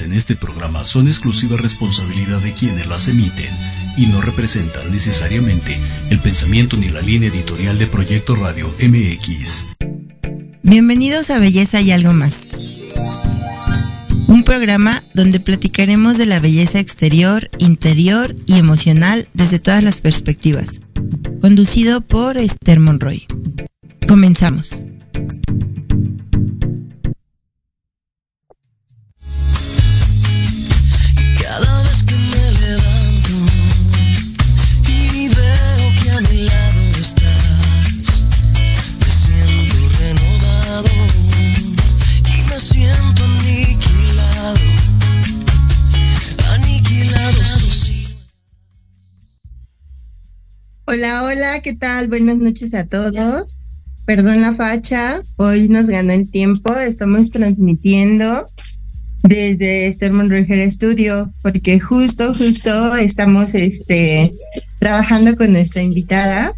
en este programa son exclusiva responsabilidad de quienes las emiten y no representan necesariamente el pensamiento ni la línea editorial de Proyecto Radio MX. Bienvenidos a Belleza y algo más. Un programa donde platicaremos de la belleza exterior, interior y emocional desde todas las perspectivas. Conducido por Esther Monroy. Comenzamos. Hola, hola, ¿qué tal? Buenas noches a todos. Perdón la facha, hoy nos ganó el tiempo, estamos transmitiendo desde Esther Monroy Hair Studio, porque justo, justo estamos este, trabajando con nuestra invitada.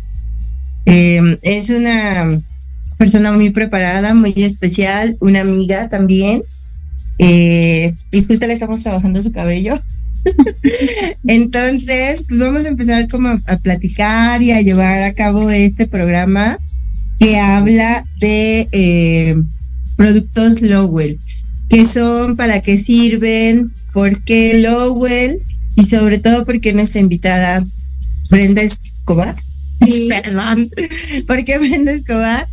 Eh, es una persona muy preparada, muy especial, una amiga también, eh, y justo le estamos trabajando su cabello. Entonces, pues vamos a empezar como a, a platicar y a llevar a cabo este programa que habla de eh, productos Lowell qué son, para qué sirven, por qué Lowell y sobre todo porque nuestra invitada Brenda Escobar, Sí. perdón, porque Brenda Escobar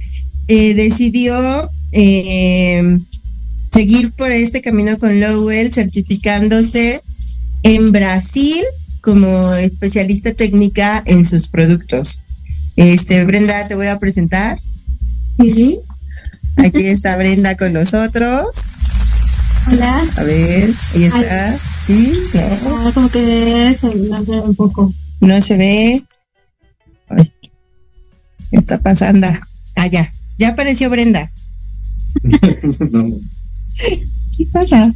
eh, decidió eh, seguir por este camino con Lowell, certificándose en Brasil como especialista técnica en sus productos. Este, Brenda, te voy a presentar. Sí, sí. Aquí está Brenda con nosotros. Hola. A ver, ahí está. Sí, no, Ah, como que se me hace un poco. no se ve. Ay, ¿Qué está pasando? Ah, ya. Ya apareció Brenda. ¿Qué pasa?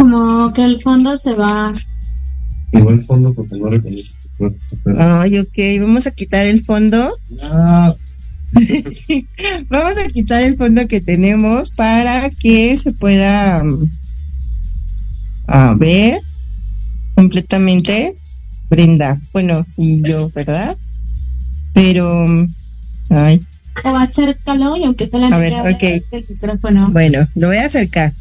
Como que el fondo se va. Igual fondo porque no reconoce su cuerpo. pero- Ay, ok. Vamos a quitar el fondo. Ah, Vamos a quitar el fondo que tenemos para que se pueda mm, a ver completamente Brenda. Bueno, y yo, ¿verdad? Pero, mm, ay, O acércalo y aunque solamente A ver, hable ok. del micrófono. bueno, lo voy a acercar.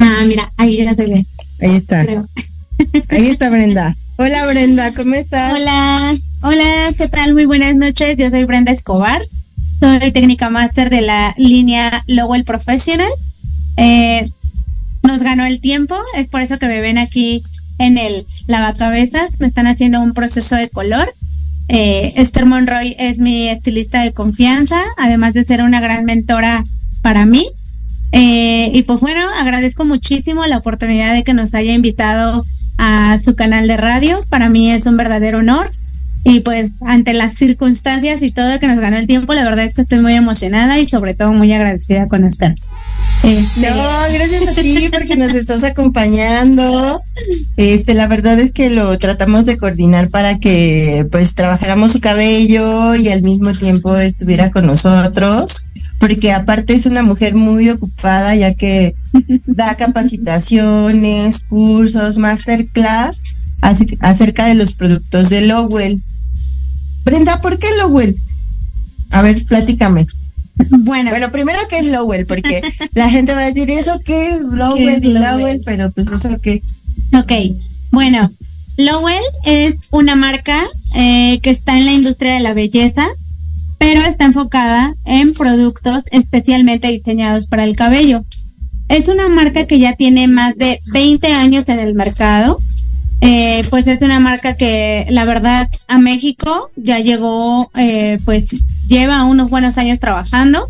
Ah, mira, ahí ya se ve, Ahí está. creo. Ahí está Brenda. Hola Brenda, ¿cómo estás? Hola, hola, ¿qué tal? Muy buenas noches. Yo soy Brenda Escobar. Soy técnica máster de la línea Lowell Professional. Eh, nos ganó el tiempo, es por eso que me ven aquí en el lavacabezas. Me están haciendo un proceso de color. Eh, Esther Monroy es mi estilista de confianza, además de ser una gran mentora para mí. Eh, y pues bueno, agradezco muchísimo la oportunidad de que nos haya invitado a su canal de radio. Para mí es un verdadero honor. Y pues ante las circunstancias y todo que nos ganó el tiempo, la verdad es que estoy muy emocionada y sobre todo muy agradecida con Esther. Este, No, gracias a ti porque nos estás acompañando. Este, la verdad es que lo tratamos de coordinar para que pues trabajáramos su cabello y al mismo tiempo estuviera con nosotros, porque aparte es una mujer muy ocupada ya que da capacitaciones, cursos, masterclass ace- acerca de los productos de Lowell. Brenda, ¿por qué Lowell? A ver, platícame. bueno, Bueno, primero que es Lowell, porque la gente va a decir, ¿eso qué? Lowell, ¿Qué es Lowell? Lowell, pero pues eso qué. Ok, bueno, Lowell es una marca eh, que está en la industria de la belleza, pero está enfocada en productos especialmente diseñados para el cabello. Es una marca que ya tiene más de 20 años en el mercado. Eh, pues es una marca que la verdad a México ya llegó, eh, pues lleva unos buenos años trabajando.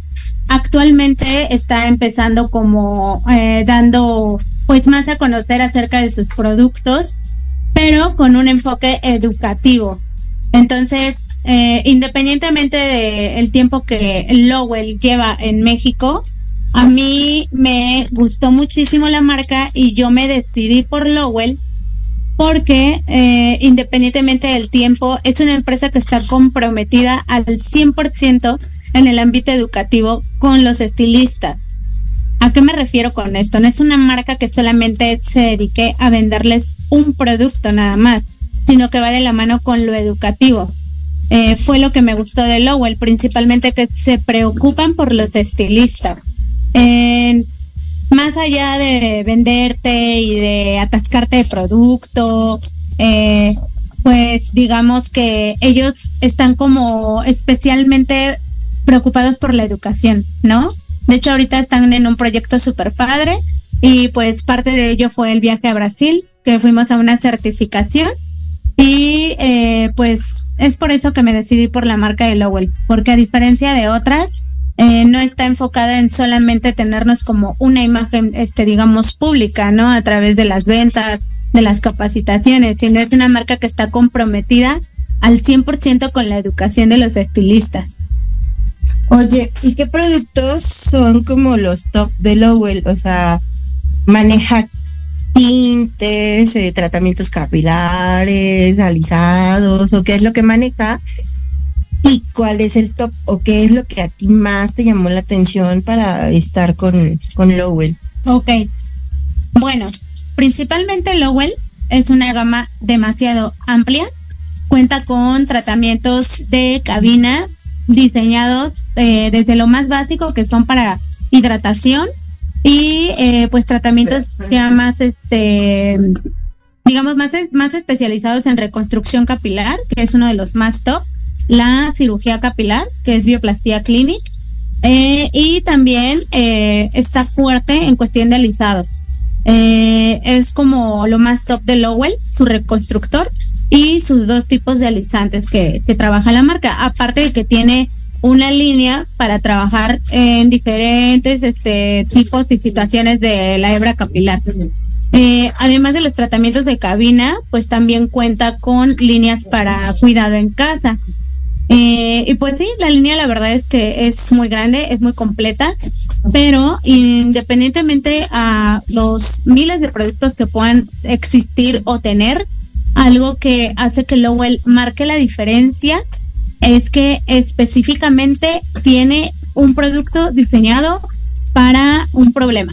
Actualmente está empezando como eh, dando pues más a conocer acerca de sus productos, pero con un enfoque educativo. Entonces, eh, independientemente del tiempo que Lowell lleva en México, a mí me gustó muchísimo la marca y yo me decidí por Lowell porque eh, independientemente del tiempo, es una empresa que está comprometida al 100% en el ámbito educativo con los estilistas. ¿A qué me refiero con esto? No es una marca que solamente se dedique a venderles un producto nada más, sino que va de la mano con lo educativo. Eh, fue lo que me gustó de Lowell, principalmente que se preocupan por los estilistas. más allá de venderte y de atascarte de producto, eh, pues digamos que ellos están como especialmente preocupados por la educación, ¿no? De hecho, ahorita están en un proyecto súper padre y pues parte de ello fue el viaje a Brasil, que fuimos a una certificación y eh, pues es por eso que me decidí por la marca de Lowell, porque a diferencia de otras, eh, no está enfocada en solamente tenernos como una imagen, este, digamos, pública, ¿no? A través de las ventas, de las capacitaciones, sino es una marca que está comprometida al 100% con la educación de los estilistas. Oye, ¿y qué productos son como los top de Lowell? O sea, maneja tintes, eh, tratamientos capilares, alisados, o qué es lo que maneja. ¿Y cuál es el top o qué es lo que a ti más te llamó la atención para estar con, con Lowell? Ok. Bueno, principalmente Lowell es una gama demasiado amplia. Cuenta con tratamientos de cabina diseñados eh, desde lo más básico que son para hidratación y eh, pues tratamientos ya más este digamos más más especializados en reconstrucción capilar que es uno de los más top la cirugía capilar que es bioplastía clinic eh, y también está fuerte en cuestión de alisados. Es como lo más top de Lowell su reconstructor y sus dos tipos de alisantes que, trabaja la marca, aparte de que tiene una línea para trabajar en diferentes este, tipos y situaciones de la hebra capilar. Eh, además de los tratamientos de cabina, pues también cuenta con líneas para cuidado en casa. Eh, y pues sí, la línea la verdad es que es muy grande, es muy completa, pero independientemente a los miles de productos que puedan existir o tener, algo que hace que Lowell marque la diferencia es que específicamente tiene un producto diseñado para un problema.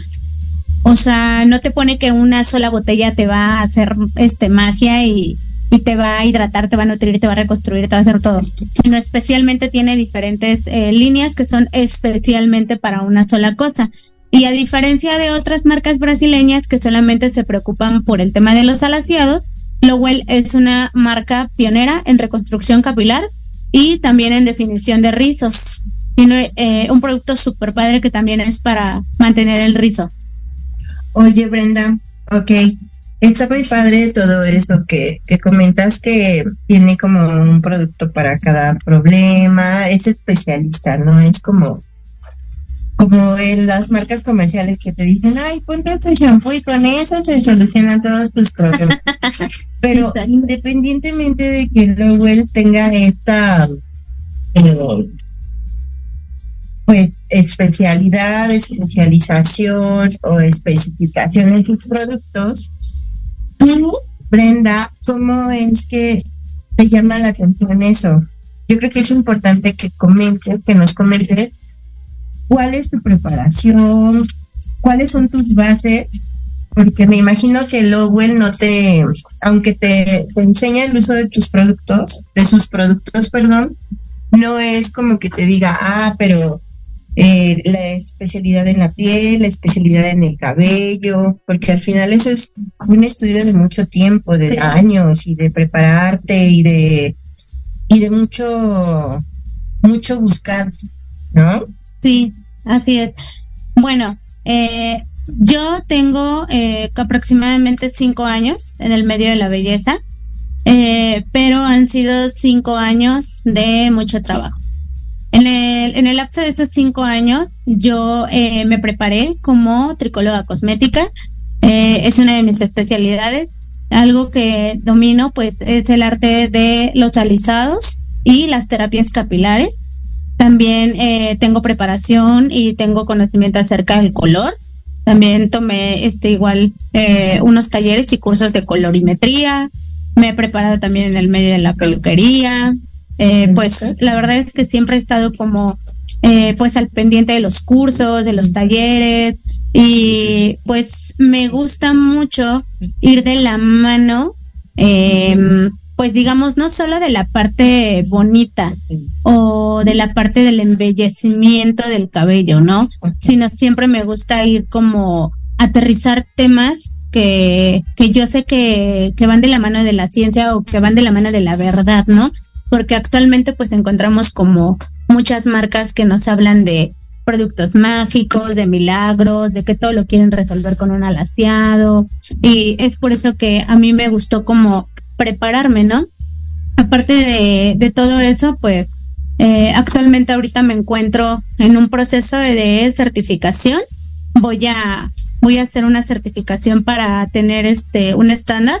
O sea, no te pone que una sola botella te va a hacer este magia y, te va a hidratar, te va a nutrir, te va a reconstruir, te va a hacer todo. Sino especialmente tiene diferentes eh, líneas que son especialmente para una sola cosa. Y a diferencia de otras marcas brasileñas que solamente se preocupan por el tema de los alaciados, Lowell es una marca pionera en reconstrucción capilar y también en definición de rizos. Tiene eh, un producto súper padre que también es para mantener el rizo. Oye, Brenda, ok. Está muy padre todo esto que, que comentas que tiene como un producto para cada problema, es especialista, ¿no? Es como como en las marcas comerciales que te dicen, ay, ponte tu shampoo y con eso se solucionan todos tus problemas. Pero independientemente de que Lowell tenga esta, pues, especialidad, especialización o especificación en sus productos, Brenda, ¿cómo es que te llama la atención eso? Yo creo que es importante que comentes, que nos comentes cuál es tu preparación, cuáles son tus bases, porque me imagino que Lowell no te, aunque te, enseña el uso de tus productos, de sus productos, perdón, no es como que te diga, ah, pero eh, la especialidad en la piel, la especialidad en el cabello, porque al final eso es un estudio de mucho tiempo, de años y de prepararte y de y de mucho mucho buscar, ¿no? Sí, así es. Bueno, eh, yo tengo eh, aproximadamente cinco años en el medio de la belleza, eh, pero han sido cinco años de mucho trabajo. En el, en el lapso de estos cinco años, yo me preparé como tricóloga cosmética. es una de mis especialidades. Algo que domino, pues, es el arte de los alisados y las terapias capilares. También eh, tengo preparación y tengo conocimiento acerca del color. También tomé este igual eh, unos talleres y cursos de colorimetría. Me he preparado también en el medio de la peluquería. Eh, pues la verdad es que siempre he estado como eh, pues al pendiente de los cursos, de los talleres y pues me gusta mucho ir de la mano eh, pues digamos, no solo de la parte bonita o de la parte del embellecimiento del cabello, ¿no? Sino siempre me gusta ir como aterrizar temas que, que yo sé que, que van de la mano de la ciencia o que van de la mano de la verdad, ¿no? Porque actualmente pues encontramos como muchas marcas que nos hablan de productos mágicos, de milagros, de que todo lo quieren resolver con un alaciado. Y es por eso que a mí me gustó como prepararme, ¿no? Aparte de, todo eso, pues eh, actualmente ahorita me encuentro en un proceso de certificación. Voy a, voy a hacer una certificación para tener este un estándar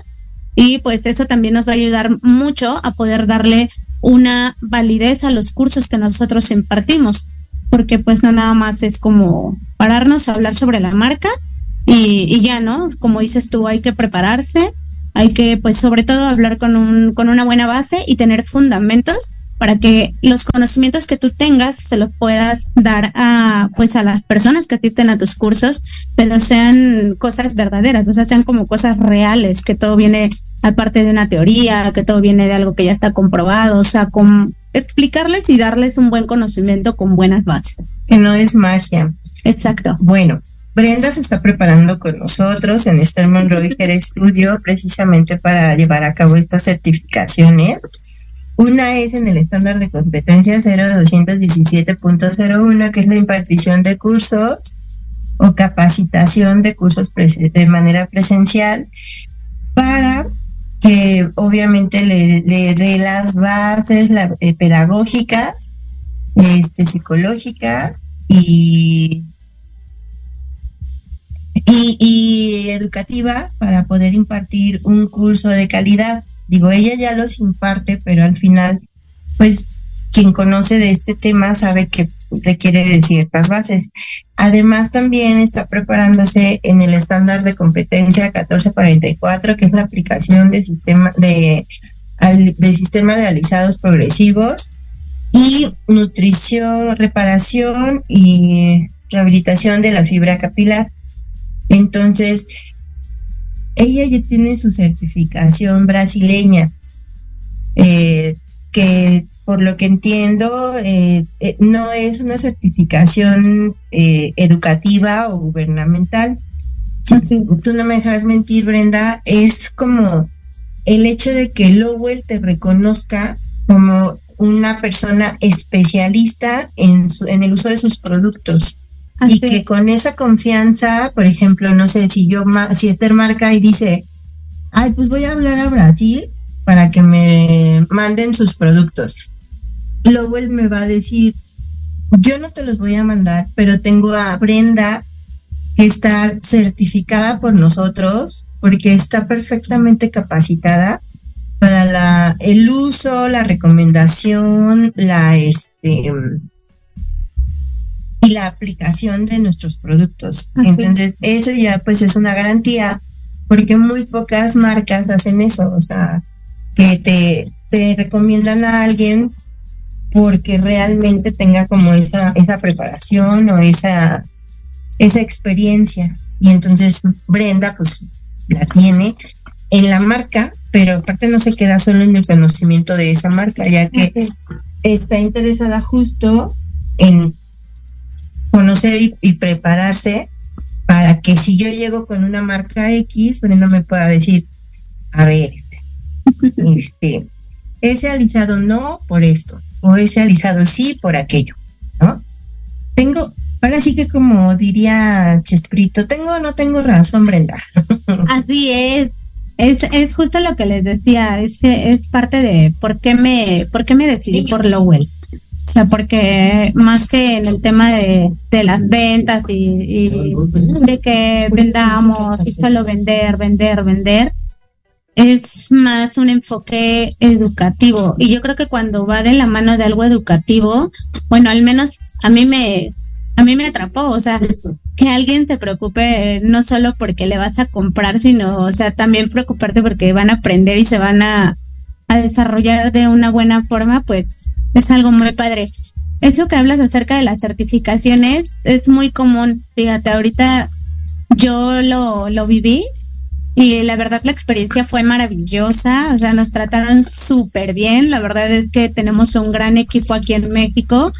y pues eso también nos va a ayudar mucho a poder darle una validez a los cursos que nosotros impartimos, porque pues no nada más es como pararnos a hablar sobre la marca y, y ya, ¿no? Como dices tú, hay que prepararse, hay que pues sobre todo hablar con, un, con una buena base y tener fundamentos para que los conocimientos que tú tengas se los puedas dar a pues a las personas que asisten a tus cursos, pero sean cosas verdaderas, o sea, sean como cosas reales, que todo viene aparte de una teoría, que todo viene de algo que ya está comprobado, o sea, con explicarles y darles un buen conocimiento con buenas bases. Que no es magia. Exacto. Bueno, Brenda se está preparando con nosotros en este Monroe Studio precisamente para llevar a cabo estas certificaciones. Una es en el estándar de competencia 0217.01, que es la impartición de cursos o capacitación de cursos de manera presencial para que obviamente le, dé las bases eh, pedagógicas, este, psicológicas y y, educativas para poder impartir un curso de calidad. Digo, ella ya los imparte, pero al final, pues quien conoce de este tema sabe que requiere de ciertas bases. Además, también está preparándose en el estándar de competencia 1444, que es la aplicación de sistema de, de sistema de alisados progresivos y nutrición, reparación y rehabilitación de la fibra capilar. Entonces, ella ya tiene su certificación brasileña, eh, que por lo que entiendo eh, eh, no es una certificación educativa o gubernamental. Tú no me dejas mentir, Brenda, es como el hecho de que Lowell te reconozca como una persona especialista en, en el uso de sus productos y que con esa confianza, por ejemplo, no sé, si yo, si Esther marca y dice, ay, pues voy a hablar a Brasil para que me manden sus productos. Luego él me va a decir, yo no te los voy a mandar, pero tengo a Brenda que está certificada por nosotros porque está perfectamente capacitada para la, el uso, la recomendación, la este y la aplicación de nuestros productos. Entonces, eso ya pues es una garantía porque muy pocas marcas hacen eso, o sea, que te, te recomiendan a alguien porque realmente tenga como esa, esa preparación o esa, esa experiencia. Y entonces Brenda pues la tiene en la marca, pero aparte no se queda solo en el conocimiento de esa marca, ya que está interesada justo en conocer y, prepararse para que si yo llego con una marca X, Brenda me pueda decir, a ver, este, este, ese alisado no por esto, o ese alisado sí por aquello, ¿no? Tengo, ahora sí que como diría Chesprito, tengo o no tengo razón, Brenda. Así es. Es, es justo lo que les decía, es que es parte de por qué me, por qué me decidí por Lowell. O sea, porque más que en el tema de, las ventas y, de que vendamos y solo vender, vender, vender, es más un enfoque educativo. Y yo creo que cuando va de la mano de algo educativo, bueno, al menos a mí me, a mí me atrapó, o sea, que alguien se preocupe no solo porque le vas a comprar, sino, o sea, también preocuparte porque van a aprender y se van a, a desarrollar de una buena forma, pues es algo muy padre. Eso que hablas acerca de las certificaciones es muy común. Fíjate, ahorita yo lo, lo viví y la verdad la experiencia fue maravillosa, o sea, nos trataron súper bien, la verdad es que tenemos un gran equipo aquí en México.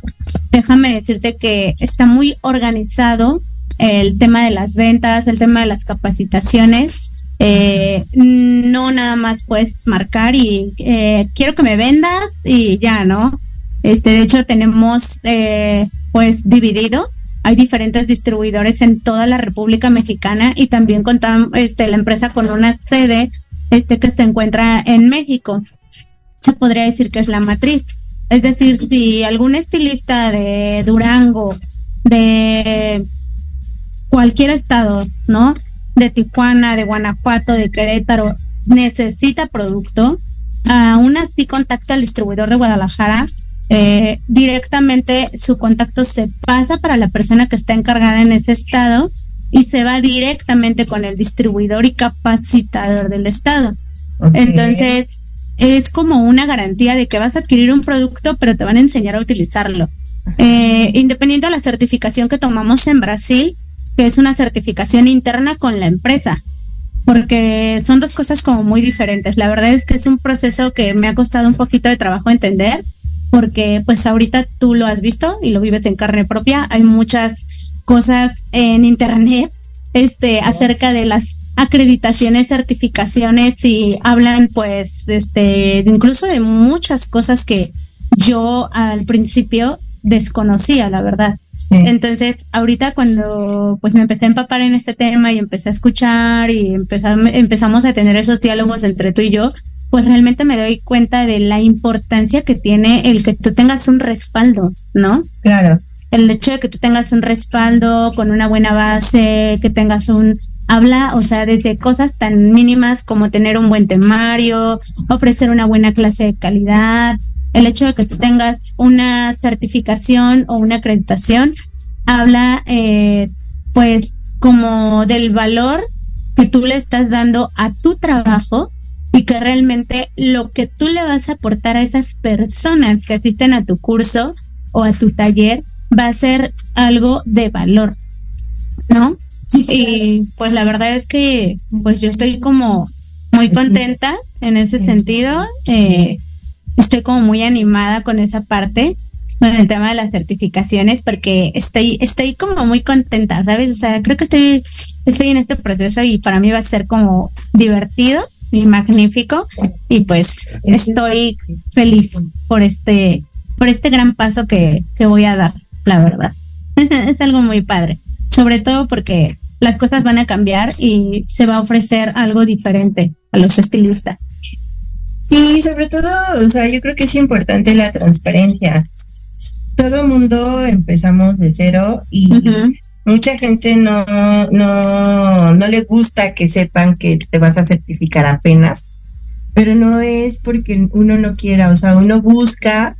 Déjame decirte que está muy organizado el tema de las ventas, el tema de las capacitaciones. Eh, no nada más puedes marcar y eh, quiero que me vendas y ya, ¿no? Este, de hecho, tenemos eh, pues dividido hay diferentes distribuidores en toda la República Mexicana y también contamos este, la empresa con una sede este, que se encuentra en México. Se podría decir que es la matriz. Es decir, si algún estilista de Durango, de cualquier estado, ¿no? De Tijuana, de Guanajuato, de Querétaro, necesita producto, aún así contacta al distribuidor de Guadalajara eh, directamente su contacto se pasa para la persona que está encargada en ese estado y se va directamente con el distribuidor y capacitador del estado. Entonces, es como una garantía de que vas a adquirir un producto, pero te van a enseñar a utilizarlo. Eh, independiente de la certificación que tomamos en Brasil, que es una certificación interna con la empresa, porque son dos cosas como muy diferentes. La verdad es que es un proceso que me ha costado un poquito de trabajo entender, porque pues ahorita tú lo has visto y lo vives en carne propia. Hay muchas cosas en internet este acerca de las acreditaciones, certificaciones y hablan pues este incluso de muchas cosas que yo al principio desconocía, la verdad. Entonces, ahorita cuando pues me empecé a empapar en este tema y empecé a escuchar y empezamos a tener esos diálogos entre tú y yo, pues realmente me doy cuenta de la importancia que tiene el que tú tengas un respaldo, ¿no? Claro. El hecho de que tú tengas un respaldo con una buena base, que tengas un habla, o sea, desde cosas tan mínimas como tener un buen temario, ofrecer una buena clase de calidad, el hecho de que tú tengas una certificación o una acreditación, habla eh, pues como del valor que tú le estás dando a tu trabajo y que realmente lo que tú le vas a aportar a esas personas que asisten a tu curso o a tu taller va a ser algo de valor, ¿no? Y pues la verdad es que pues yo estoy como muy contenta en ese sentido, eh, estoy como muy animada con esa parte, con el tema de las certificaciones, porque estoy, estoy como muy contenta, ¿sabes? O sea, creo que estoy, estoy en este proceso y para mí va a ser como divertido y magnífico y pues estoy feliz por este por este gran paso que, que voy a dar, la verdad. es algo muy padre, sobre todo porque las cosas van a cambiar y se va a ofrecer algo diferente a los estilistas. Sí, sobre todo, o sea, yo creo que es importante la transparencia. Todo mundo empezamos de cero y mucha gente no, no, no le gusta que sepan que te vas a certificar apenas, pero no es porque uno no quiera, o sea, uno busca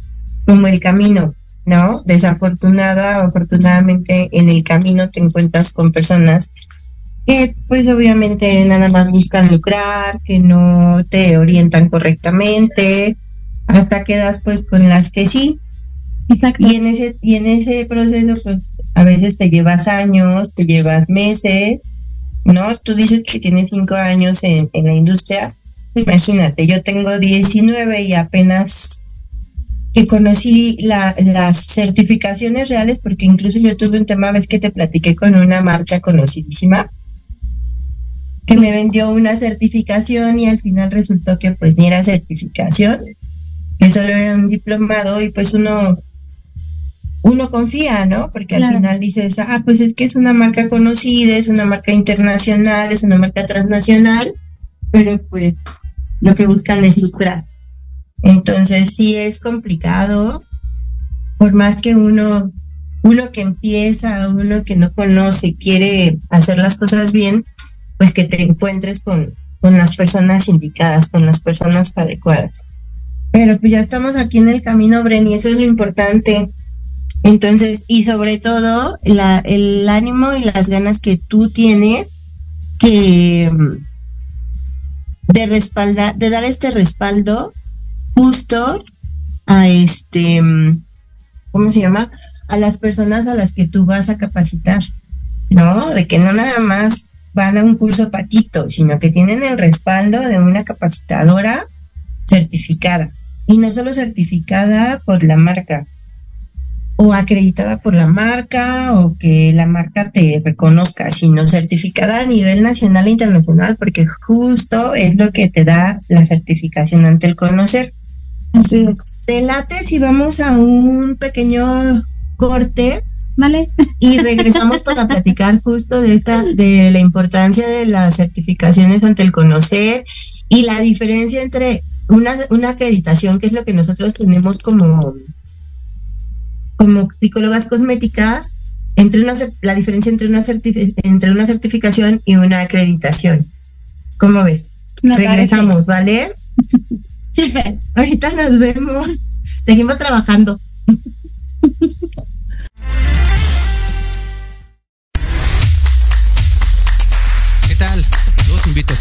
como el camino, ¿no? Desafortunada o afortunadamente en el camino te encuentras con personas que pues obviamente nada más buscan lucrar, que no te orientan correctamente, hasta quedas pues con las que sí. Exacto. Y en ese, y en ese proceso pues a veces te llevas años, te llevas meses, ¿no? Tú dices que tienes cinco años en, la industria. Imagínate, yo tengo 19 y apenas que conocí las certificaciones reales, porque incluso yo tuve un tema, ves que te platiqué con una marca conocidísima, que me vendió una certificación y al final resultó que pues ni era certificación, que solo era un diplomado y pues uno uno confía, ¿no? Porque al final dices, ah, pues es que es una marca conocida, es una marca internacional, es una marca transnacional, pero pues lo que buscan es lucrar. Entonces sí es complicado, por más que uno, uno que empieza, uno que no conoce, quiere hacer las cosas bien, pues que te encuentres con, con las personas indicadas, con las personas adecuadas. Pero pues ya estamos aquí en el camino, Bren, eso es lo importante. Entonces, y sobre todo, el ánimo y las ganas que tú tienes que de respaldar, de dar este respaldo justo a este, ¿cómo se llama? A las personas a las que tú vas a capacitar, ¿no? De que no nada más van a un curso patito, sino que tienen el respaldo de una capacitadora certificada. Y no solo certificada por la marca, o acreditada por la marca o que la marca te reconozca, sino certificada a nivel nacional e internacional, porque justo es lo que te da la certificación ante el conocer. Así es. Te late si vamos a un pequeño corte Vale. y regresamos para platicar justo de esta, de la importancia de las certificaciones ante el conocer y la diferencia entre una, una acreditación, que es lo que nosotros tenemos como como psicólogas cosméticas entre una, la diferencia entre una, entre una certificación y una acreditación. ¿Cómo ves? Me Regresamos, ¿vale? Sí. Ahorita nos vemos. Seguimos trabajando.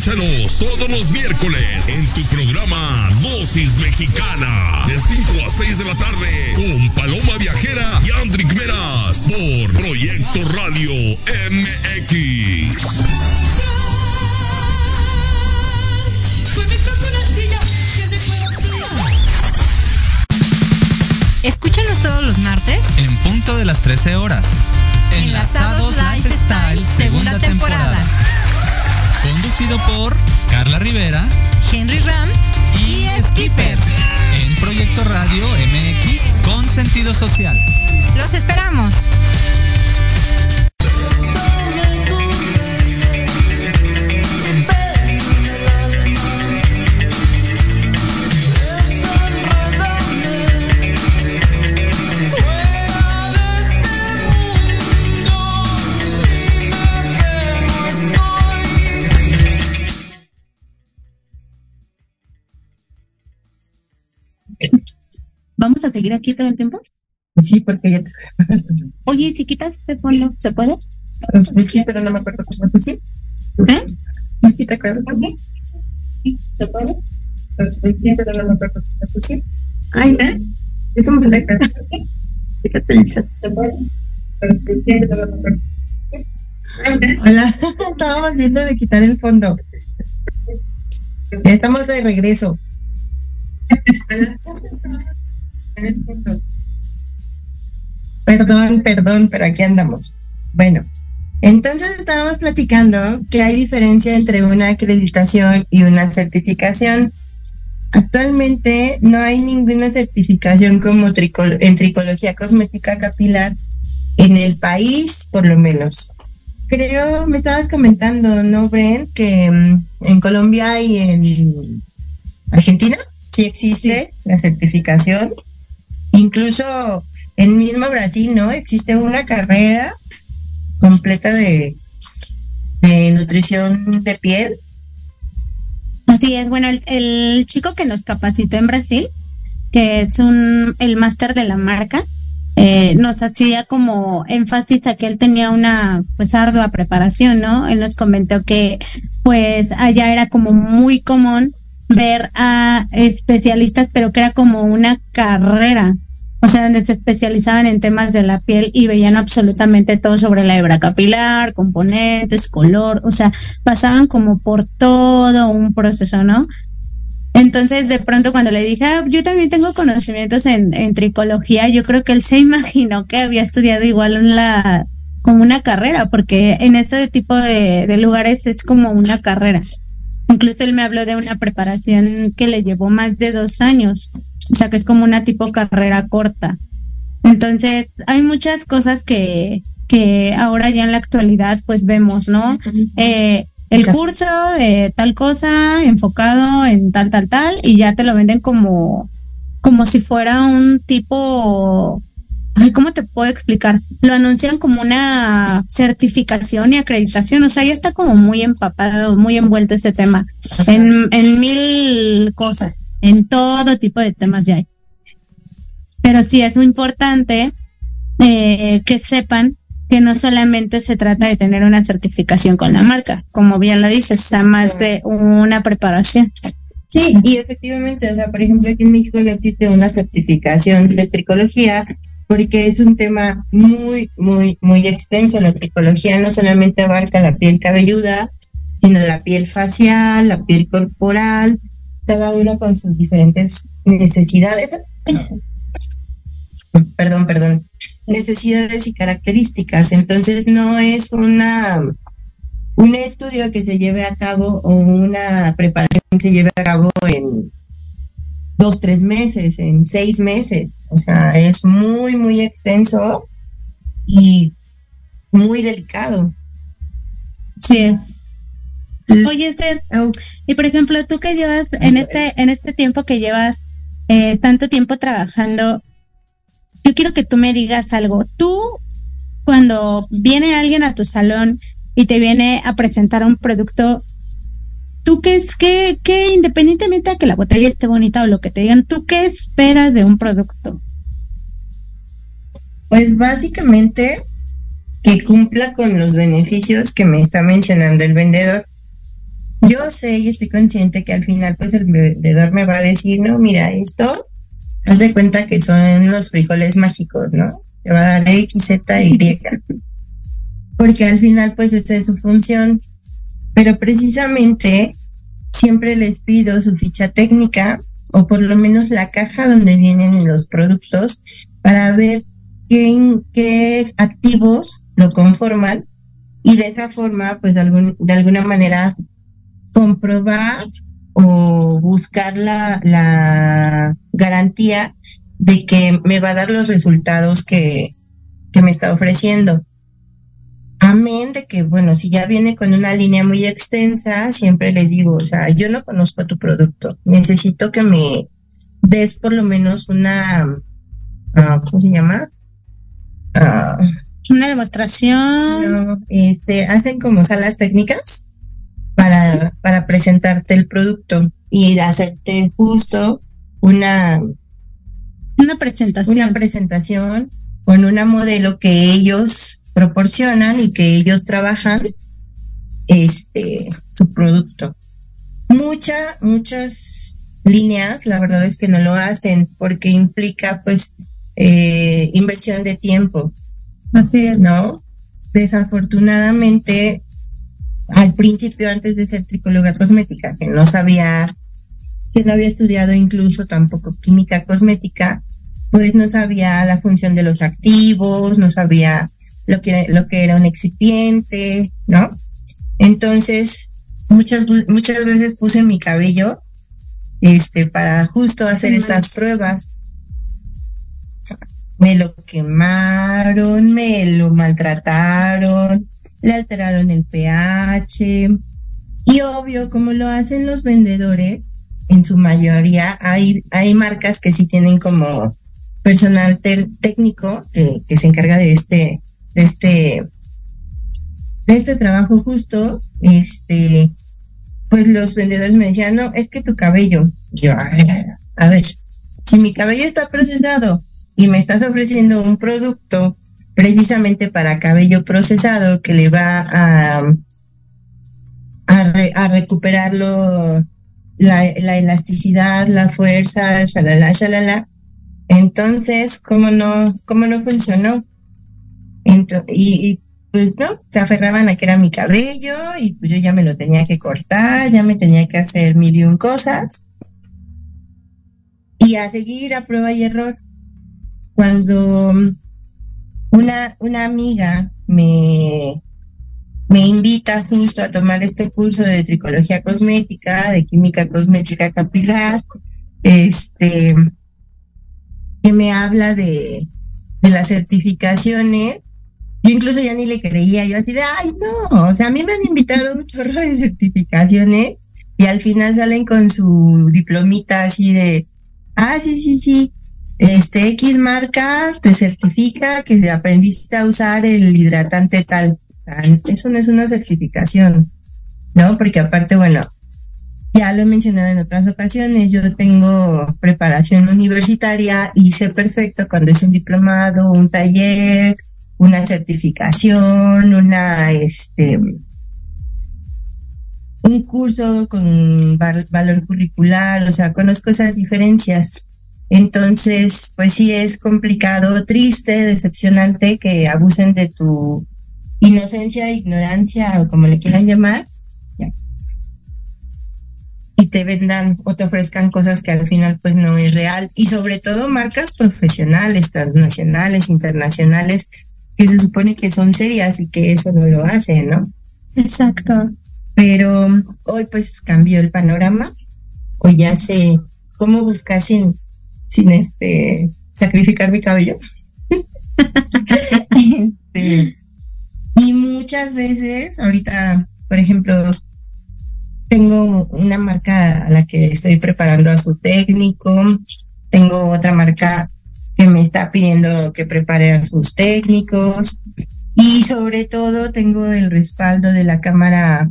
Escúchanos todos los miércoles en tu programa Dosis Mexicana de 5 a 6 de la tarde con Paloma Viajera y Andrick Meras por Proyecto Radio MX. Escúchanos todos los martes En punto de las 13 horas. Enlazados Lifestyle, segunda temporada. Conducido por Carla Rivera Henry Ram y Skipper. En Proyecto Radio MX con sentido social. Los esperamos. A seguir aquí todo el tiempo? Sí, porque ya te Oye, si quitas ese fondo, ¿se puede? Sí, pero no me acuerdo cómo es sí. ¿Eh? Sí, te acuerdas también. ¿Se puede? Sí, pero no me acuerdo cómo es sí. Ay, ¿eh? Es como la cara. Fíjate el chat. ¿Se puede? Hola, estábamos viendo de quitar el fondo. Ya estamos de regreso. Perdón, perdón, pero aquí andamos. Bueno, entonces estábamos platicando que hay diferencia entre una acreditación y una certificación. Actualmente no hay ninguna certificación como en tricología cosmética capilar en el país, por lo menos. Creo, me estabas comentando, ¿no, Bren? Que mm, en Colombia y en Argentina sí existe la certificación. Incluso en mismo Brasil, ¿no? Existe una carrera completa de, de nutrición de piel. Así es, bueno, el, chico que nos capacitó en Brasil, que es un el máster de la marca, eh, nos hacía como énfasis a que él tenía una pues ardua preparación, ¿no? Él nos comentó que pues allá era como muy común ver a especialistas, pero que era como una carrera, o sea, donde se especializaban en temas de la piel y veían absolutamente todo sobre la hebra capilar, componentes, color, o sea, pasaban como por todo un proceso, ¿no? Entonces, de pronto cuando le dije, ah, yo también tengo conocimientos en, en tricología, yo creo que él se imaginó que había estudiado igual en la, como una carrera, porque en ese tipo de, de lugares es como una carrera. Incluso él me habló de una preparación que le llevó más de dos años, o sea que es como una tipo carrera corta. Entonces, hay muchas cosas que, que ahora ya en la actualidad pues vemos, ¿no? Eh, el curso de tal cosa enfocado en tal, tal, tal, y ya te lo venden como, como si fuera un tipo ay, ¿cómo te puedo explicar? Lo anuncian como una certificación y acreditación, o sea, ya está como muy empapado, muy envuelto este tema, en, mil cosas, en todo tipo de temas ya hay. Pero sí es muy importante eh, que sepan que no solamente se trata de tener una certificación con la marca, como bien lo dices, sea más de una preparación. Sí, y efectivamente, o sea, por ejemplo, aquí en México no existe una certificación de tricología porque es un tema muy, muy, muy extenso. La tricología no solamente abarca la piel cabelluda, sino la piel facial, la piel corporal, cada uno con sus diferentes necesidades. perdón, perdón. Necesidades y características. Entonces no es una un estudio que se lleve a cabo o una preparación que se lleve a cabo en dos, tres meses, en seis meses. O sea, es muy, muy extenso y muy delicado. Sí es. Oye, Esther, oh. y por ejemplo, tú que llevas en este, en este tiempo que llevas eh, tanto tiempo trabajando, yo quiero que tú me digas algo. Tú, cuando viene alguien a tu salón y te viene a presentar un producto, ¿tú qué es, qué, qué, independientemente de que la botella esté bonita o lo que te digan, ¿tú qué esperas de un producto? Pues básicamente que cumpla con los beneficios que me está mencionando el vendedor. Yo sé y estoy consciente que al final pues el vendedor me va a decir, no, mira, esto, haz de cuenta que son los frijoles mágicos, ¿no? Te va a dar X, Z, Y. Porque al final pues esta es su función pero precisamente siempre les pido su ficha técnica o por lo menos la caja donde vienen los productos para ver qué, qué activos lo conforman y de esa forma, pues de, alguna manera comprobar o buscar la, la garantía de que me va a dar los resultados que, que me está ofreciendo. Amén de que, bueno, si ya viene con una línea muy extensa, siempre les digo, o sea, yo no conozco tu producto, necesito que me des por lo menos una, uh, ¿cómo se llama? Uh, una demostración. No, este, hacen como salas técnicas para, para presentarte el producto y hacerte justo una, una presentación. Una presentación con una modelo que ellos proporcionan y que ellos trabajan este su producto. Muchas, muchas líneas, la verdad es que no lo hacen porque implica pues eh, inversión de tiempo. Así es. ¿no? Desafortunadamente, al principio, antes de ser tricóloga cosmética, que no sabía, que no había estudiado incluso tampoco química cosmética, pues no sabía la función de los activos, no sabía lo que, lo que era un excipiente, ¿no? Entonces, muchas, muchas veces puse mi cabello este, para justo hacer estas pruebas. me lo quemaron, me lo maltrataron, le alteraron el pH. Y obvio, como lo hacen los vendedores, en su mayoría hay, hay marcas que sí tienen como personal técnico que, que, se encarga de este, de este, de este trabajo justo, este, pues los vendedores me decían, no, es que tu cabello, yo, a ver, si mi cabello está procesado y me estás ofreciendo un producto precisamente para cabello procesado que le va a, a, a recuperarlo, la, la, elasticidad, la fuerza, shalala, shalala. Entonces, ¿cómo no, cómo no funcionó? Y, y, pues no, se aferraban a que era mi cabello y pues yo ya me lo tenía que cortar, ya me tenía que hacer mil y un cosas. Y a seguir a prueba y error. Cuando una, una amiga me, me invita justo a tomar este curso de tricología cosmética, de química cosmética capilar, este, que me habla de, de las certificaciones. Yo incluso ya ni le creía, yo así de, ay, no, o sea, a mí me han invitado un chorro de certificaciones y al final salen con su diplomita así de, ah, sí, sí, sí, este X marca te certifica que aprendiste a usar el hidratante tal. Eso no es una certificación, ¿no? Porque aparte, bueno, ya lo he mencionado en otras ocasiones, yo tengo preparación universitaria y sé perfecto cuando es un diplomado, un taller, una certificación, una, este, un curso con valor curricular, o sea, conozco esas diferencias. Entonces, pues sí es complicado, triste, decepcionante que abusen de tu inocencia, ignorancia o como le quieran llamar, y te vendan o te ofrezcan cosas que al final pues no es real. Y sobre todo marcas profesionales, transnacionales, internacionales, que se supone que son serias y que eso no lo hacen, ¿no? Exacto. Pero hoy pues cambió el panorama, hoy ya sé cómo buscar sin, sin este sacrificar mi cabello. este, y muchas veces, ahorita, por ejemplo, tengo una marca a la que estoy preparando a su técnico, tengo otra marca que me está pidiendo que prepare a sus técnicos y sobre todo tengo el respaldo de la Cámara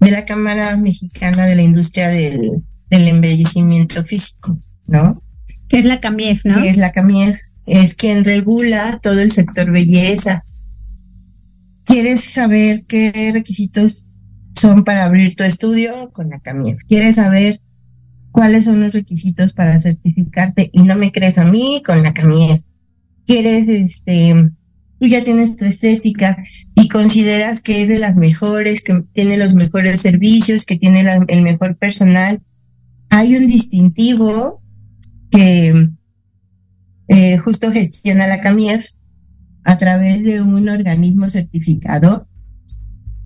de la Cámara Mexicana de la Industria del, del Embellecimiento Físico, ¿no? Que es la CAMIEF, ¿no? Que es la CAMIEF, es quien regula todo el sector belleza. ¿Quieres saber qué requisitos son para abrir tu estudio? Con la CAMIEF. ¿Quieres saber cuáles son los requisitos para certificarte y no me crees a mí? Con la CAMIEF. ¿Quieres, este, tú ya tienes tu estética y consideras que es de las mejores, que tiene los mejores servicios, que tiene la, el mejor personal? Hay un distintivo que eh, justo gestiona la CAMIEF a través de un organismo certificado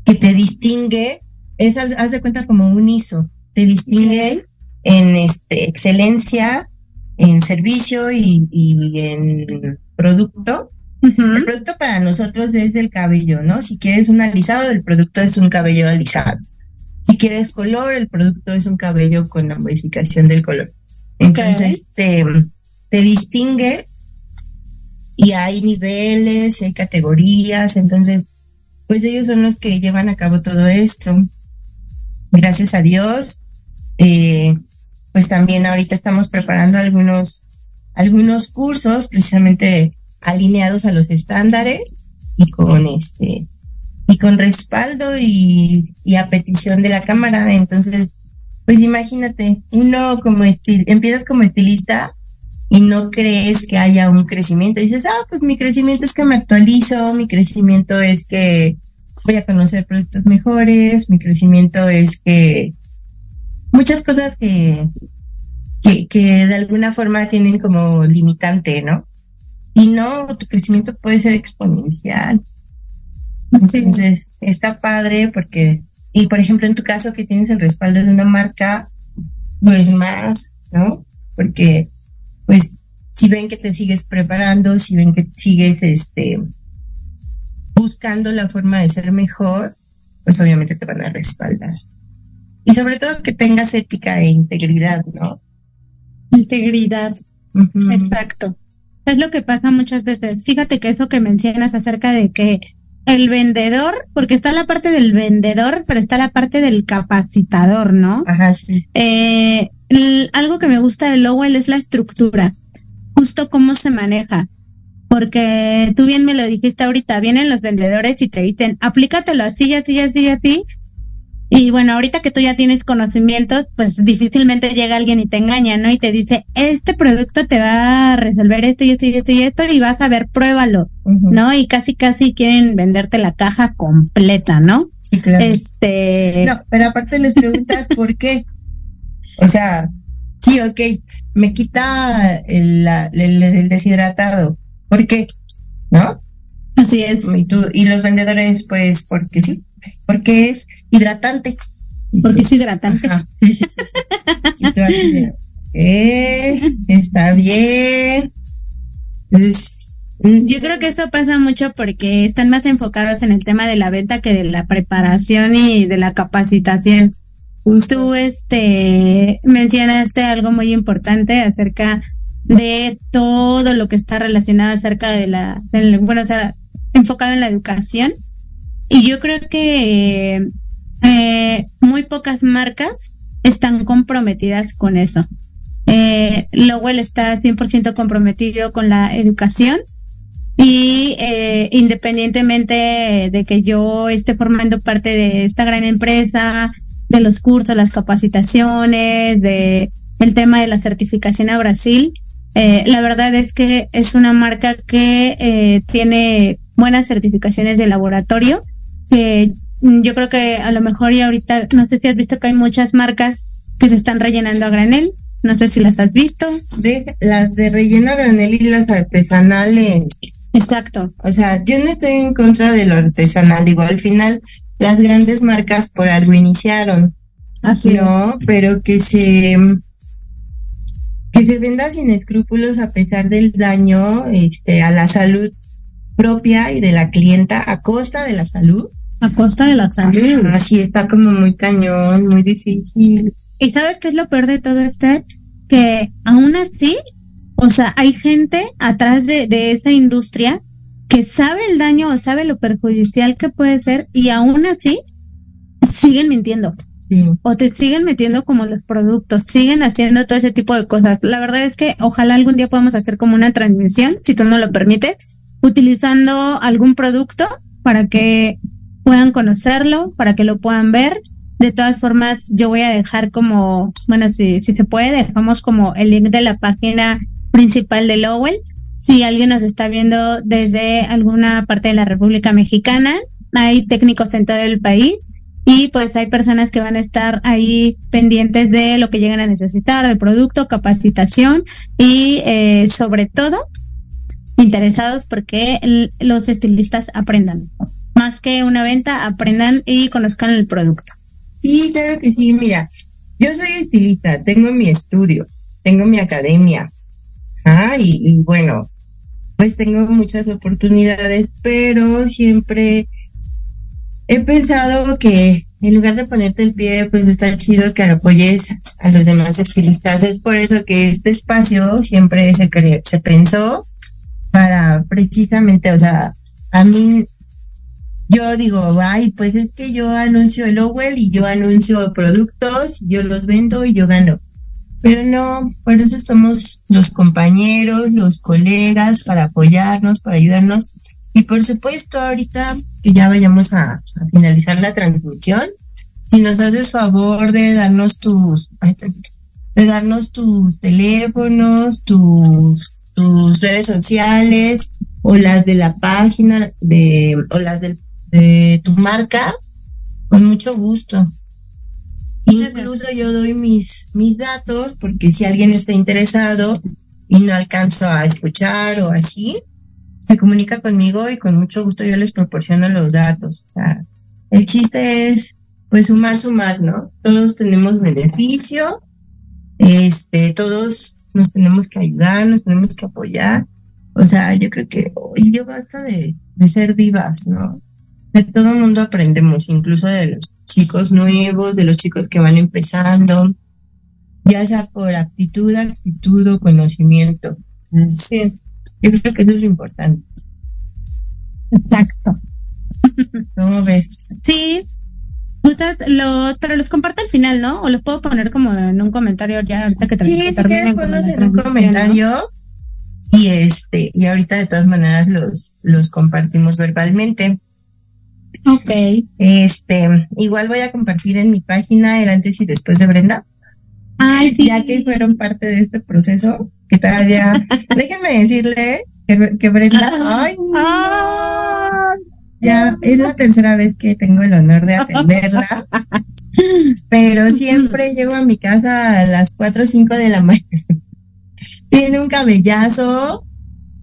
que te distingue, es, haz de cuenta como un ISO, te distingue en este, excelencia, en servicio y, y en producto. Uh -huh. El producto para nosotros es el cabello, ¿no? Si quieres un alisado, el producto es un cabello alisado. Si quieres color, el producto es un cabello con la modificación del color. Entonces okay. te, te distingue y hay niveles, hay categorías, entonces, pues ellos son los que llevan a cabo todo esto. Gracias a Dios, eh, pues también ahorita estamos preparando algunos, algunos cursos precisamente alineados a los estándares y con este y con respaldo y, a petición de la cámara. Entonces, pues imagínate, uno como estil, empiezas como estilista y no crees que haya un crecimiento. Dices, ah, pues mi crecimiento es que me actualizo, mi crecimiento es que voy a conocer productos mejores, mi crecimiento es que muchas cosas que, que, que de alguna forma tienen como limitante, ¿no? Y no, tu crecimiento puede ser exponencial. Entonces, está padre porque, y por ejemplo, en tu caso que tienes el respaldo de una marca, pues más, ¿no? Porque, pues, si ven que te sigues preparando, si ven que sigues, este, buscando la forma de ser mejor, pues obviamente te van a respaldar. Y sobre todo que tengas ética e integridad, ¿no? Integridad. Exacto. Es lo que pasa muchas veces. Fíjate que eso que mencionas acerca de que el vendedor, porque está la parte del vendedor, pero está la parte del capacitador, ¿no? Ajá, sí. Eh, algo que me gusta del Lowell es la estructura, justo cómo se maneja. Porque tú bien me lo dijiste ahorita, vienen los vendedores y te dicen, aplícatelo así, así, así, así, y bueno, ahorita que tú ya tienes conocimientos, pues difícilmente llega alguien y te engaña, ¿no? Y te dice, este producto te va a resolver esto y esto y esto y esto y vas a ver, pruébalo, ¿no? Y casi, casi quieren venderte la caja completa, ¿no? Sí, claro. Este. No, pero aparte les preguntas por qué. O sea, sí, ok, me quita el, el, el deshidratado. ¿Por qué? ¿No? Así es. Y, tú, y los vendedores, pues, porque sí porque es hidratante. Porque es hidratante. eh, está bien. yo creo que esto pasa mucho porque están más enfocados en el tema de la venta que de la preparación y de la capacitación. Tú este mencionaste algo muy importante acerca de todo lo que está relacionado acerca de la, bueno, o sea, enfocado en la educación y yo creo que eh, muy pocas marcas están comprometidas con eso. Eh, Lowell está 100% comprometido con la educación y eh, independientemente de que yo esté formando parte de esta gran empresa, de los cursos, las capacitaciones, de el tema de la certificación a Brasil, eh, la verdad es que es una marca que tiene buenas certificaciones de laboratorio que yo creo que a lo mejor y ahorita, no sé si has visto que hay muchas marcas que se están rellenando a granel, no sé si las has visto. De, las de relleno a granel y las artesanales. Exacto. O sea, yo no estoy en contra de lo artesanal, igual al final las grandes marcas por algo iniciaron. Así. No, pero que se que se venda sin escrúpulos a pesar del daño este a la salud propia y de la clienta a costa de la salud a costa de la salud. Así está como muy cañón, muy difícil. ¿Y sabes qué es lo peor de todo esto? Que aún así, o sea, hay gente atrás de, de esa industria que sabe el daño o sabe lo perjudicial que puede ser y aún así siguen mintiendo. O te siguen metiendo como los productos, siguen haciendo todo ese tipo de cosas. La verdad es que ojalá algún día podamos hacer como una transmisión, si tú no lo permites, utilizando algún producto para que puedan conocerlo, para que lo puedan ver. De todas formas, yo voy a dejar como, bueno, si, si se puede, dejamos como el link de la página principal de Lowell. Si alguien nos está viendo desde alguna parte de la República Mexicana, hay técnicos en todo el país y pues hay personas que van a estar ahí pendientes de lo que llegan a necesitar, del producto, capacitación y eh, sobre todo interesados porque los estilistas aprendan más que una venta, aprendan y conozcan el producto. Sí, claro que sí, mira, yo soy estilista, tengo mi estudio, tengo mi academia, ah, y, bueno, pues tengo muchas oportunidades, pero siempre he pensado que en lugar de ponerte el pie, pues está chido que apoyes a los demás estilistas. Es por eso que este espacio siempre se, se pensó para precisamente, o sea, a mí yo digo, ay, pues es que yo anuncio el Lowell y yo anuncio productos, yo los vendo y yo gano. Pero no, por eso estamos los compañeros, los colegas, para apoyarnos, para ayudarnos. Y por supuesto, ahorita que ya vayamos a, finalizar la transmisión, si nos haces favor de darnos tus, de darnos tus teléfonos, tus, tus redes sociales o las de la página de, o las del- de tu marca, con mucho gusto. Incluso yo doy mis, mis datos porque si alguien está interesado y no alcanzo a escuchar o así, se comunica conmigo y con mucho gusto yo les proporciono los datos. O sea, el chiste es, pues, sumar, sumar, ¿no? Todos tenemos beneficio, este, todos nos tenemos que ayudar, nos tenemos que apoyar. O sea, yo creo que hoy yo basta de, de ser divas, ¿no? De todo el mundo aprendemos, incluso de los chicos nuevos, de los chicos que van empezando, ya sea por aptitud, actitud o conocimiento. Sí, yo creo que eso es lo importante. Exacto. ¿Cómo ves? Sí. Ustedes los, pero los comparto al final, ¿no? O los puedo poner como en un comentario ya ahorita que Sí, si terminen un comentario y este, y ahorita de todas maneras los, los compartimos verbalmente. Ok. Este, igual voy a compartir en mi página el antes y después de Brenda. Ay, sí. Ya que fueron parte de este proceso, que todavía, déjenme decirles que, que Brenda, ay, ya es la tercera vez que tengo el honor de atenderla, pero siempre llego a mi casa a las 4 o 5 de la mañana. Tiene un cabellazo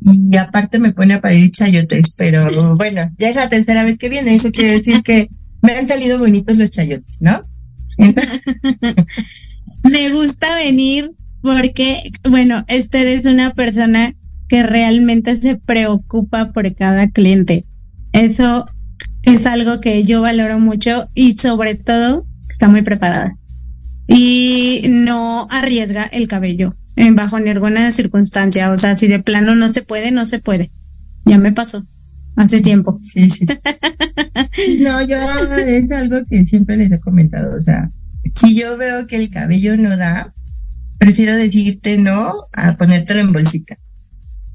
y aparte me pone a parir chayotes, pero bueno, ya es la tercera vez que viene, eso quiere decir que me han salido bonitos los chayotes, ¿no? Entonces, Me gusta venir porque, bueno, Esther es una persona que realmente se preocupa por cada cliente. Eso es algo que yo valoro mucho y sobre todo está muy preparada. Y no arriesga el cabello en bajo ninguna circunstancia. O sea, si de plano no se puede, no se puede. Ya me pasó hace tiempo. Sí, sí. No, yo es algo que siempre les he comentado, o sea, si yo veo que el cabello no da, prefiero decirte no a ponértelo en bolsita,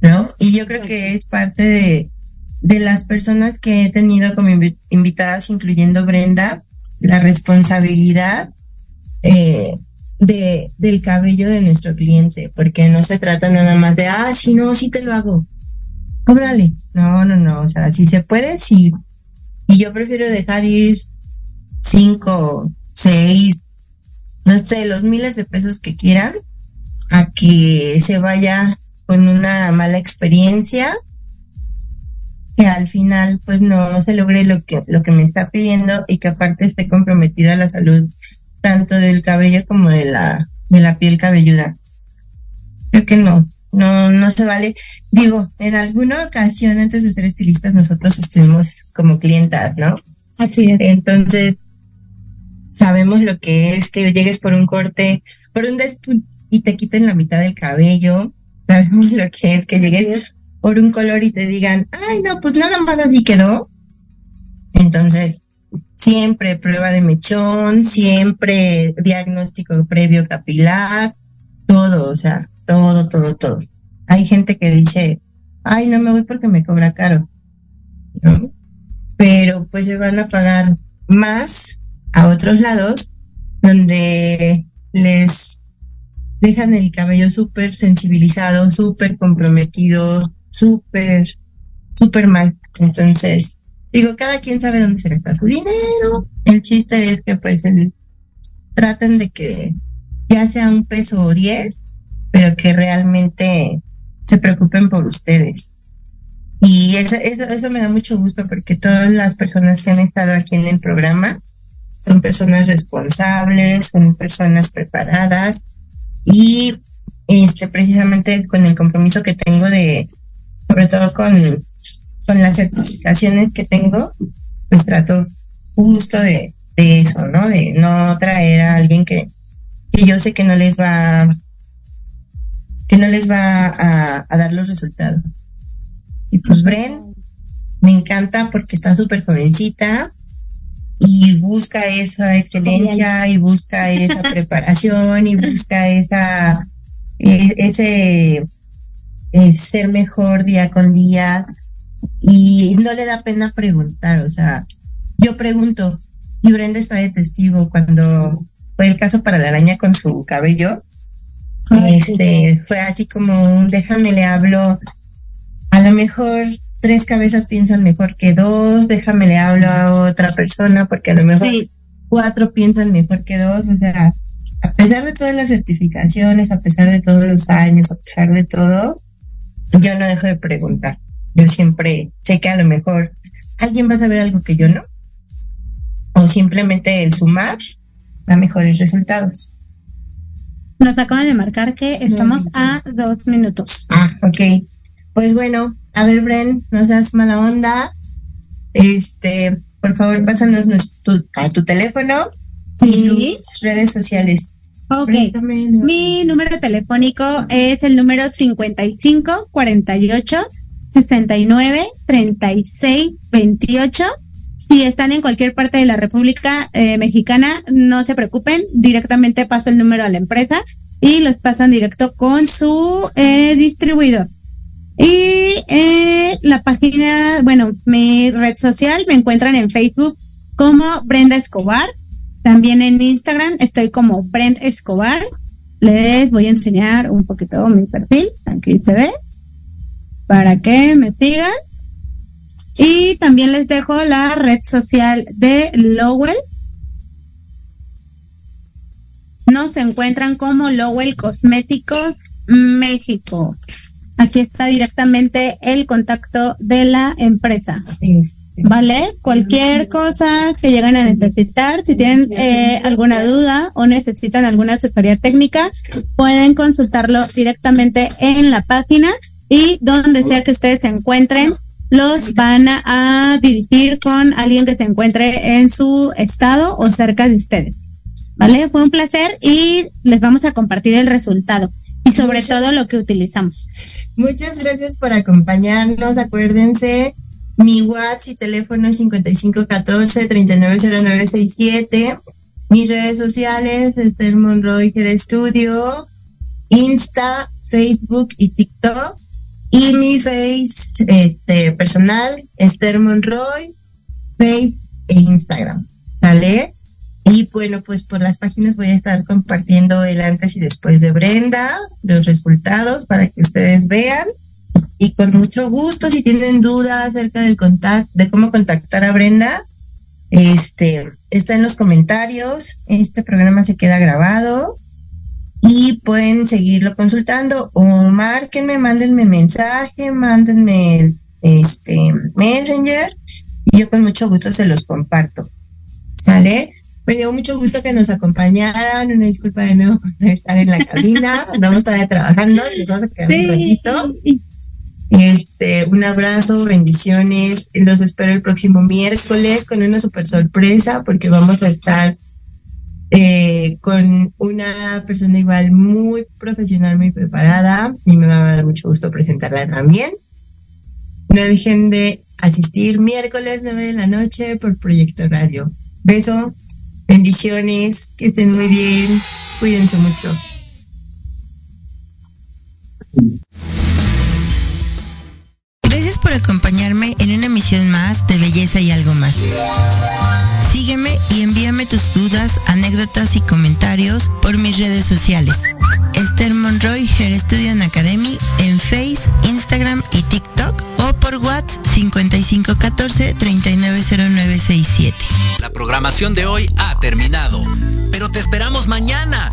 ¿no? Y yo creo que es parte de, de las personas que he tenido como invi- invitadas, incluyendo Brenda, la responsabilidad eh, de, del cabello de nuestro cliente, porque no se trata nada más de, ah, sí, no, sí te lo hago, cóbrale. No, no, no, o sea, si se puede, sí. Y yo prefiero dejar ir cinco, seis, no sé, los miles de pesos que quieran, a que se vaya con una mala experiencia, que al final pues no, no se logre lo que, lo que me está pidiendo y que aparte esté comprometida la salud tanto del cabello como de la, de la piel cabelluda. Creo que no, no, no se vale. Digo, en alguna ocasión antes de ser estilistas nosotros estuvimos como clientas, ¿no? Así es. Entonces, sabemos lo que es que llegues por un corte, por un despunt y te quiten la mitad del cabello. Sabemos lo que es que llegues por un color y te digan, ay, no, pues nada más así quedó. Entonces, siempre prueba de mechón, siempre diagnóstico previo capilar, todo, o sea, todo, todo, todo. Hay gente que dice, ay, no me voy porque me cobra caro, ¿no? Pero pues se van a pagar más a otros lados donde les dejan el cabello súper sensibilizado, súper comprometido, súper, súper mal. Entonces, digo, cada quien sabe dónde se gasta su dinero. El chiste es que pues el- traten de que ya sea un peso o diez, pero que realmente se preocupen por ustedes. Y eso, eso, eso me da mucho gusto porque todas las personas que han estado aquí en el programa son personas responsables, son personas preparadas y este precisamente con el compromiso que tengo de, sobre todo con, con las certificaciones que tengo, pues trato justo de, de eso, ¿no? De no traer a alguien que, que yo sé que no les va que no les va a, a dar los resultados. Y pues Bren, me encanta porque está súper jovencita y busca esa excelencia y busca esa preparación y busca esa e- ese eh, ser mejor día con día y no le da pena preguntar, o sea, yo pregunto y Brenda está de testigo cuando fue el caso para la araña con su cabello, Este, fue así como un déjame le hablo, a lo mejor tres cabezas piensan mejor que dos, déjame le hablo a otra persona porque a lo mejor cuatro piensan mejor que dos, o sea, a pesar de todas las certificaciones, a pesar de todos los años, a pesar de todo, yo no dejo de preguntar. Yo siempre sé que a lo mejor alguien va a saber algo que yo no, o simplemente el sumar da mejores resultados. Nos acaban de marcar que estamos a dos minutos. Ah, ok. Pues bueno, a ver, Bren, no seas mala onda. Este, por favor, pásanos tu, a tu teléfono y tus redes sociales. Ok. Mi número telefónico es el número 55 48 69 36 28. Si están en cualquier parte de la República eh, Mexicana, no se preocupen, directamente paso el número a la empresa y los pasan directo con su eh, distribuidor. Y eh, la página, bueno, mi red social me encuentran en Facebook como Brenda Escobar. También en Instagram estoy como Brenda Escobar. Les voy a enseñar un poquito mi perfil, aquí se ve, para que me sigan. Y también les dejo la red social de Lowell. Nos encuentran como Lowell Cosméticos México. Aquí está directamente el contacto de la empresa. Este. ¿Vale? Cualquier cosa que lleguen a necesitar, si tienen eh, alguna duda o necesitan alguna asesoría técnica, pueden consultarlo directamente en la página y donde sea que ustedes se encuentren, los van a, dirigir con alguien que se encuentre en su estado o cerca de ustedes. ¿Vale? Fue un placer y les vamos a compartir el resultado y sobre todo lo que utilizamos. Muchas gracias por acompañarnos. Acuérdense, mi WhatsApp y teléfono es 5514-390967. Mis redes sociales, Esther Monroy Studio, Insta, Facebook y TikTok. Y mi face este, personal, Esther Monroy, Face e Instagram. ¿Sale? Y bueno, pues por las páginas voy a estar compartiendo el antes y después de Brenda, los resultados para que ustedes vean. Y con mucho gusto, si tienen dudas acerca del contacto, de cómo contactar a Brenda, este, está en los comentarios. Este programa se queda grabado y pueden seguirlo consultando o márquenme, mándenme mensaje, mándenme este Messenger y yo con mucho gusto se los comparto. ¿Sale? Me dio mucho gusto que nos acompañaran. Una disculpa de nuevo por estar en la cabina. Andamos todavía trabajando. Nos vamos a quedar un ratito. Este, un abrazo, bendiciones. Los espero el próximo miércoles con una super sorpresa porque vamos a estar eh, con una persona igual muy profesional, muy preparada y me va a dar mucho gusto presentarla también. No dejen de asistir miércoles 9 de la noche por Proyecto Radio. Beso, Bendiciones, que estén muy bien, cuídense mucho. Gracias por acompañarme en una emisión más de Belleza y algo más. Sígueme y envíame tus dudas, anécdotas y comentarios por mis redes sociales. Esther Monroy Hair Studio Academy en Face, Instagram y TikTok o por WhatsApp 5514 390967. La programación de hoy ha terminado, pero te esperamos mañana